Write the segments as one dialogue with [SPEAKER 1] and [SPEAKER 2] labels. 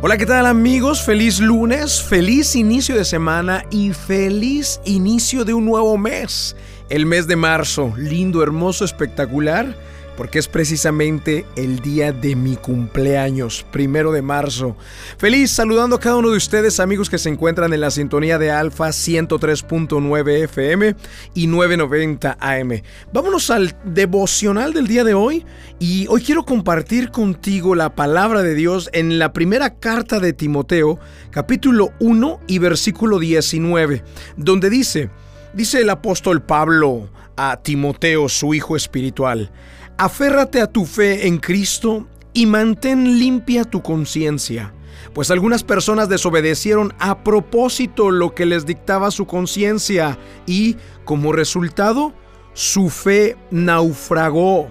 [SPEAKER 1] Hola, ¿qué tal amigos? Feliz lunes, feliz inicio de semana y feliz inicio de un nuevo mes. El mes de marzo, lindo, hermoso, espectacular porque es precisamente el día de mi cumpleaños, primero de marzo. Feliz saludando a cada uno de ustedes, amigos que se encuentran en la sintonía de Alfa 103.9 FM y 990 AM. Vámonos al devocional del día de hoy y hoy quiero compartir contigo la palabra de Dios en la primera carta de Timoteo, capítulo 1 y versículo 19, donde dice, dice el apóstol Pablo a Timoteo, su hijo espiritual, Aférrate a tu fe en Cristo y mantén limpia tu conciencia, pues algunas personas desobedecieron a propósito lo que les dictaba su conciencia y, como resultado, su fe naufragó.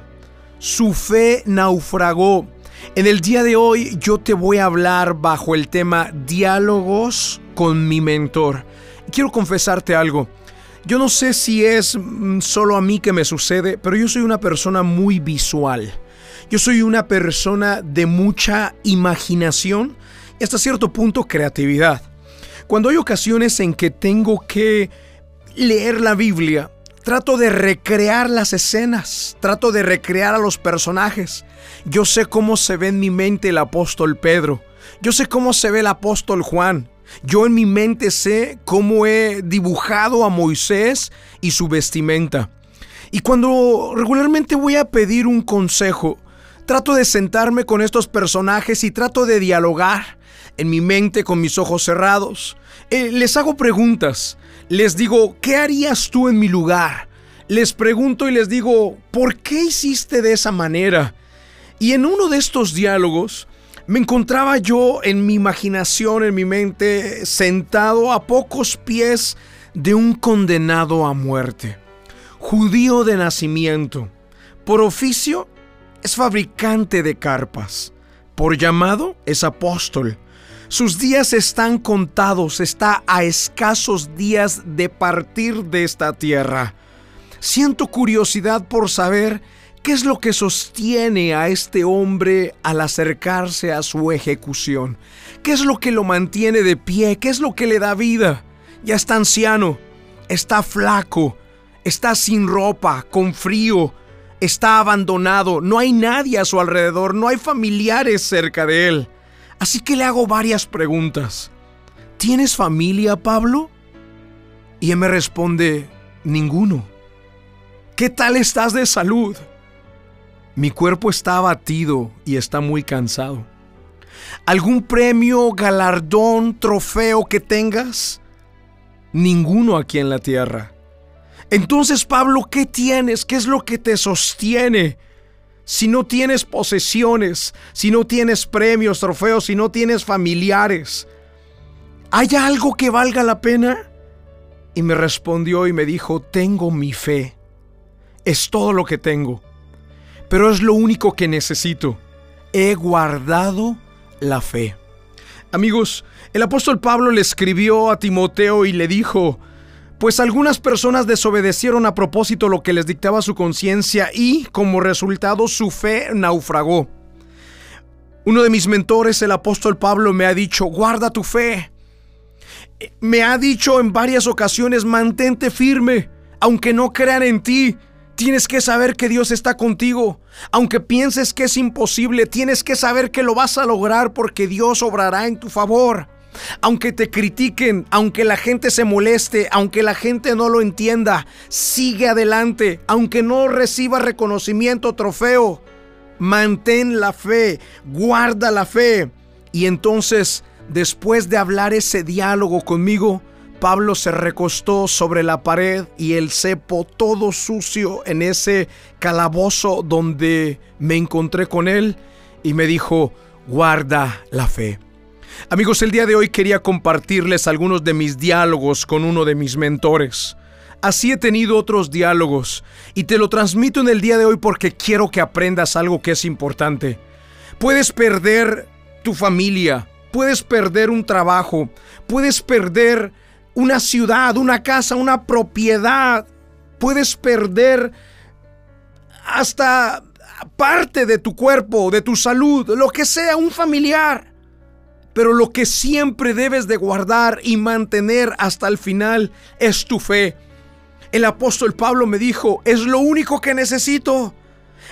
[SPEAKER 1] Su fe naufragó. En el día de hoy yo te voy a hablar bajo el tema diálogos con mi mentor. Quiero confesarte algo. Yo no sé si es mm, solo a mí que me sucede, pero yo soy una persona muy visual. Yo soy una persona de mucha imaginación y hasta cierto punto creatividad. Cuando hay ocasiones en que tengo que leer la Biblia, trato de recrear las escenas, trato de recrear a los personajes. Yo sé cómo se ve en mi mente el apóstol Pedro, yo sé cómo se ve el apóstol Juan, yo en mi mente sé cómo he dibujado a Moisés y su vestimenta. Y cuando regularmente voy a pedir un consejo, trato de sentarme con estos personajes y trato de dialogar en mi mente con mis ojos cerrados. Eh, les hago preguntas. Les digo, ¿qué harías tú en mi lugar? Les pregunto y les digo, ¿por qué hiciste de esa manera? Y en uno de estos diálogos, me encontraba yo en mi imaginación, en mi mente, sentado a pocos pies de un condenado a muerte. Judío de nacimiento. Por oficio es fabricante de carpas. Por llamado es apóstol. Sus días están contados, está a escasos días de partir de esta tierra. Siento curiosidad por saber ¿Qué es lo que sostiene a este hombre al acercarse a su ejecución? ¿Qué es lo que lo mantiene de pie? ¿Qué es lo que le da vida? Ya está anciano, está flaco, está sin ropa, con frío, está abandonado, no hay nadie a su alrededor, no hay familiares cerca de él. Así que le hago varias preguntas. ¿Tienes familia, Pablo? Y él me responde, ninguno. ¿Qué tal estás de salud? Mi cuerpo está abatido y está muy cansado. ¿Algún premio, galardón, trofeo que tengas? Ninguno aquí en la tierra. Entonces, Pablo, ¿qué tienes? ¿Qué es lo que te sostiene? Si no tienes posesiones, si no tienes premios, trofeos, si no tienes familiares, ¿hay algo que valga la pena? Y me respondió y me dijo, tengo mi fe. Es todo lo que tengo pero es lo único que necesito. He guardado la fe. Amigos, el apóstol Pablo le escribió a Timoteo y le dijo, pues algunas personas desobedecieron a propósito lo que les dictaba su conciencia y, como resultado, su fe naufragó. Uno de mis mentores, el apóstol Pablo, me ha dicho, guarda tu fe. Me ha dicho en varias ocasiones, mantente firme, aunque no crean en ti. Tienes que saber que Dios está contigo. Aunque pienses que es imposible, tienes que saber que lo vas a lograr porque Dios obrará en tu favor. Aunque te critiquen, aunque la gente se moleste, aunque la gente no lo entienda, sigue adelante, aunque no reciba reconocimiento, trofeo. Mantén la fe, guarda la fe. Y entonces, después de hablar ese diálogo conmigo, Pablo se recostó sobre la pared y el cepo todo sucio en ese calabozo donde me encontré con él y me dijo, guarda la fe. Amigos, el día de hoy quería compartirles algunos de mis diálogos con uno de mis mentores. Así he tenido otros diálogos y te lo transmito en el día de hoy porque quiero que aprendas algo que es importante. Puedes perder tu familia, puedes perder un trabajo, puedes perder una ciudad, una casa, una propiedad. Puedes perder hasta parte de tu cuerpo, de tu salud, lo que sea, un familiar. pero lo que siempre debes de guardar y mantener hasta el final es tu fe. El apóstol Pablo me dijo, es lo único que necesito.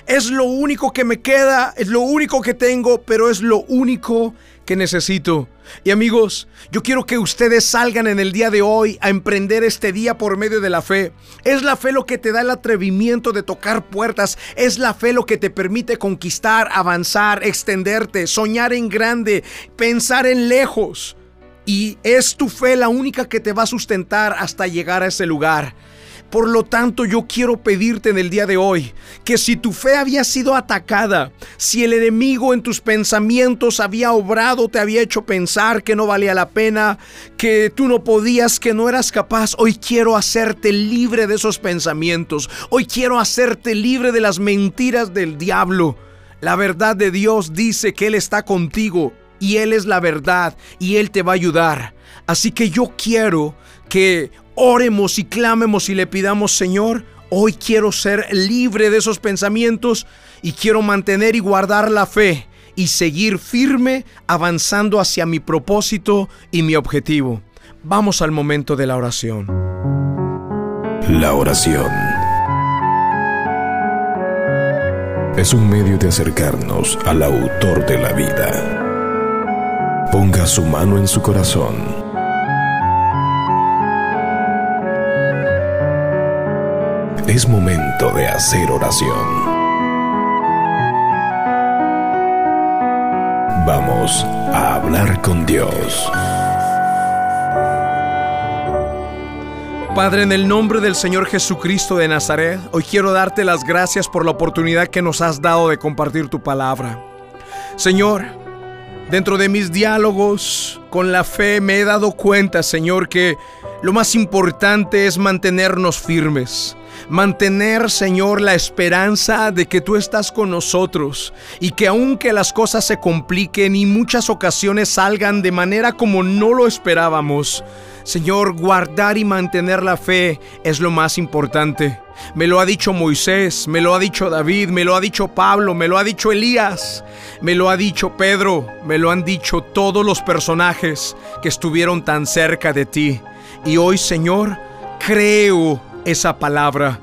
[SPEAKER 1] Es lo único que me queda, es lo único que tengo, pero es lo único que necesito. Y amigos, yo quiero que ustedes salgan en el día de hoy a emprender este día por medio de la fe. Es la fe lo que te da el atrevimiento de tocar puertas. Es la fe lo que te permite conquistar, avanzar, extenderte, soñar en grande, pensar en lejos. Y es tu fe la única que te va a sustentar hasta llegar a ese lugar. Por lo tanto, yo quiero pedirte en el día de hoy que si tu fe había sido atacada, si el enemigo en tus pensamientos había obrado, te había hecho pensar que no valía la pena, que tú no podías, que no eras capaz, hoy quiero hacerte libre de esos pensamientos. Hoy quiero hacerte libre de las mentiras del diablo. La verdad de Dios dice que Él está contigo y Él es la verdad y Él te va a ayudar. Así que yo quiero que oremos y clamemos y le pidamos, Señor, hoy quiero ser libre de esos pensamientos y quiero mantener y guardar la fe y seguir firme avanzando hacia mi propósito y mi objetivo. Vamos al momento de la oración.
[SPEAKER 2] La oración es un medio de acercarnos al autor de la vida. Ponga su mano en su corazón Es momento de hacer oración. Vamos a hablar con Dios.
[SPEAKER 1] Padre, en el nombre del Señor Jesucristo de Nazaret, hoy quiero darte las gracias por la oportunidad que nos has dado de compartir tu palabra. Señor, dentro de mis diálogos con la fe me he dado cuenta, Señor, que lo más importante es mantenernos firmes mantener, Señor, la esperanza de que tú estás con nosotros y que aunque las cosas se compliquen y muchas ocasiones salgan de manera como no lo esperábamos, Señor, guardar y mantener la fe es lo más importante. Me lo ha dicho Moisés, me lo ha dicho David, me lo ha dicho Pablo, me lo ha dicho Elías, me lo ha dicho Pedro, me lo han dicho todos los personajes que estuvieron tan cerca de ti. Y hoy, Señor, creo esa palabra.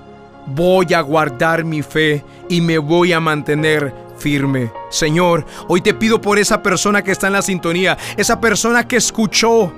[SPEAKER 1] Voy a guardar mi fe y me voy a mantener firme. Señor, hoy te pido por esa persona que está en la sintonía, esa persona que escuchó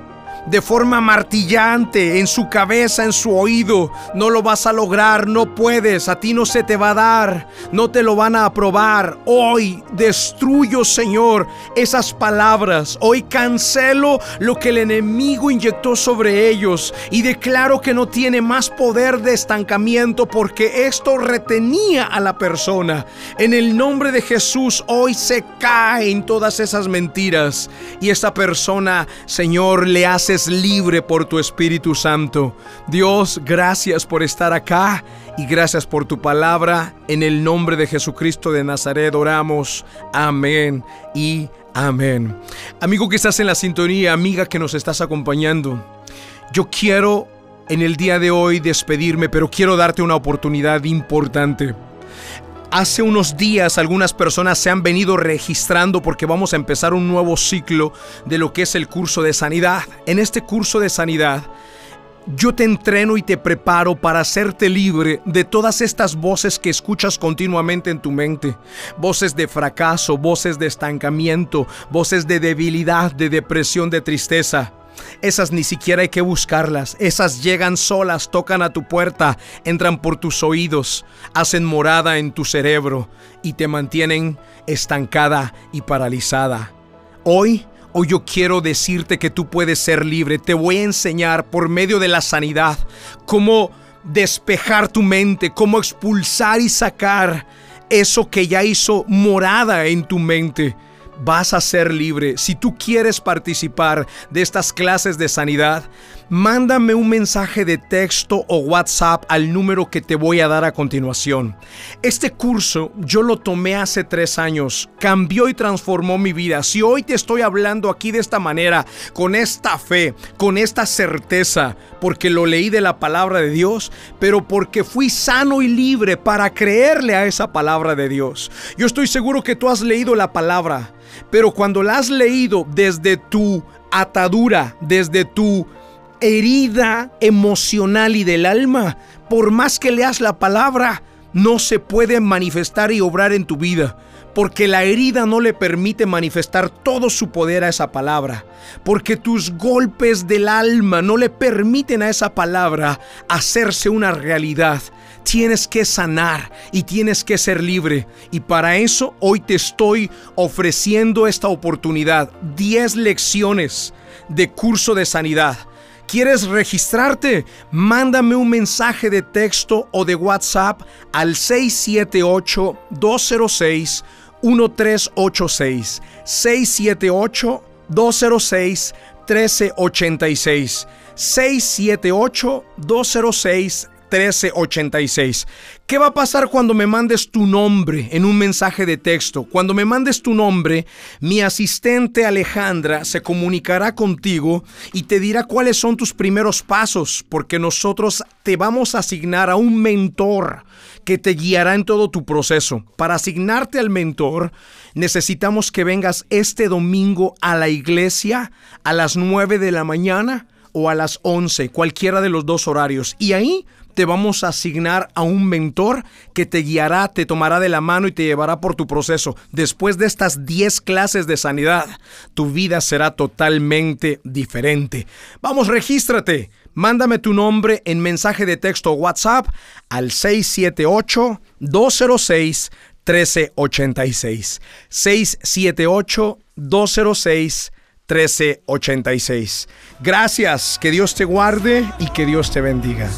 [SPEAKER 1] de forma martillante en su cabeza, en su oído. No lo vas a lograr, no puedes, a ti no se te va a dar, no te lo van a aprobar. Hoy destruyo, Señor, esas palabras. Hoy cancelo lo que el enemigo inyectó sobre ellos y declaro que no tiene más poder de estancamiento porque esto retenía a la persona. En el nombre de Jesús, hoy se caen todas esas mentiras y esta persona, Señor, le hace libre por tu Espíritu Santo. Dios, gracias por estar acá y gracias por tu palabra. En el nombre de Jesucristo de Nazaret oramos. Amén y amén. Amigo que estás en la sintonía, amiga que nos estás acompañando, yo quiero en el día de hoy despedirme, pero quiero darte una oportunidad importante. Hace unos días algunas personas se han venido registrando porque vamos a empezar un nuevo ciclo de lo que es el curso de sanidad. En este curso de sanidad yo te entreno y te preparo para hacerte libre de todas estas voces que escuchas continuamente en tu mente. Voces de fracaso, voces de estancamiento, voces de debilidad, de depresión, de tristeza. Esas ni siquiera hay que buscarlas. Esas llegan solas, tocan a tu puerta, entran por tus oídos, hacen morada en tu cerebro y te mantienen estancada y paralizada. Hoy, hoy yo quiero decirte que tú puedes ser libre. Te voy a enseñar por medio de la sanidad cómo despejar tu mente, cómo expulsar y sacar eso que ya hizo morada en tu mente vas a ser libre. Si tú quieres participar de estas clases de sanidad, mándame un mensaje de texto o WhatsApp al número que te voy a dar a continuación. Este curso yo lo tomé hace tres años, cambió y transformó mi vida. Si hoy te estoy hablando aquí de esta manera, con esta fe, con esta certeza, porque lo leí de la palabra de Dios, pero porque fui sano y libre para creerle a esa palabra de Dios. Yo estoy seguro que tú has leído la palabra Pero cuando la has leído desde tu atadura, desde tu herida emocional y del alma, por más que leas la palabra, no se puede manifestar y obrar en tu vida, porque la herida no le permite manifestar todo su poder a esa palabra, porque tus golpes del alma no le permiten a esa palabra hacerse una realidad. Tienes que sanar y tienes que ser libre. Y para eso hoy te estoy ofreciendo esta oportunidad. 10 lecciones de curso de sanidad ¿Quieres registrarte? Mándame un mensaje de texto o de WhatsApp al 678-206-1386. 678-206-1386. 678-206-1386. 1386. ¿Qué va a pasar cuando me mandes tu nombre en un mensaje de texto? Cuando me mandes tu nombre, mi asistente Alejandra se comunicará contigo y te dirá cuáles son tus primeros pasos, porque nosotros te vamos a asignar a un mentor que te guiará en todo tu proceso. Para asignarte al mentor, necesitamos que vengas este domingo a la iglesia a las 9 de la mañana o a las 11, cualquiera de los dos horarios. Y ahí te vamos a asignar a un mentor que te guiará, te tomará de la mano y te llevará por tu proceso. Después de estas 10 clases de sanidad, tu vida será totalmente diferente. Vamos, regístrate. Mándame tu nombre en mensaje de texto WhatsApp al 678 206 1386. 678 206 1386. Gracias, que Dios te guarde y que Dios te bendiga.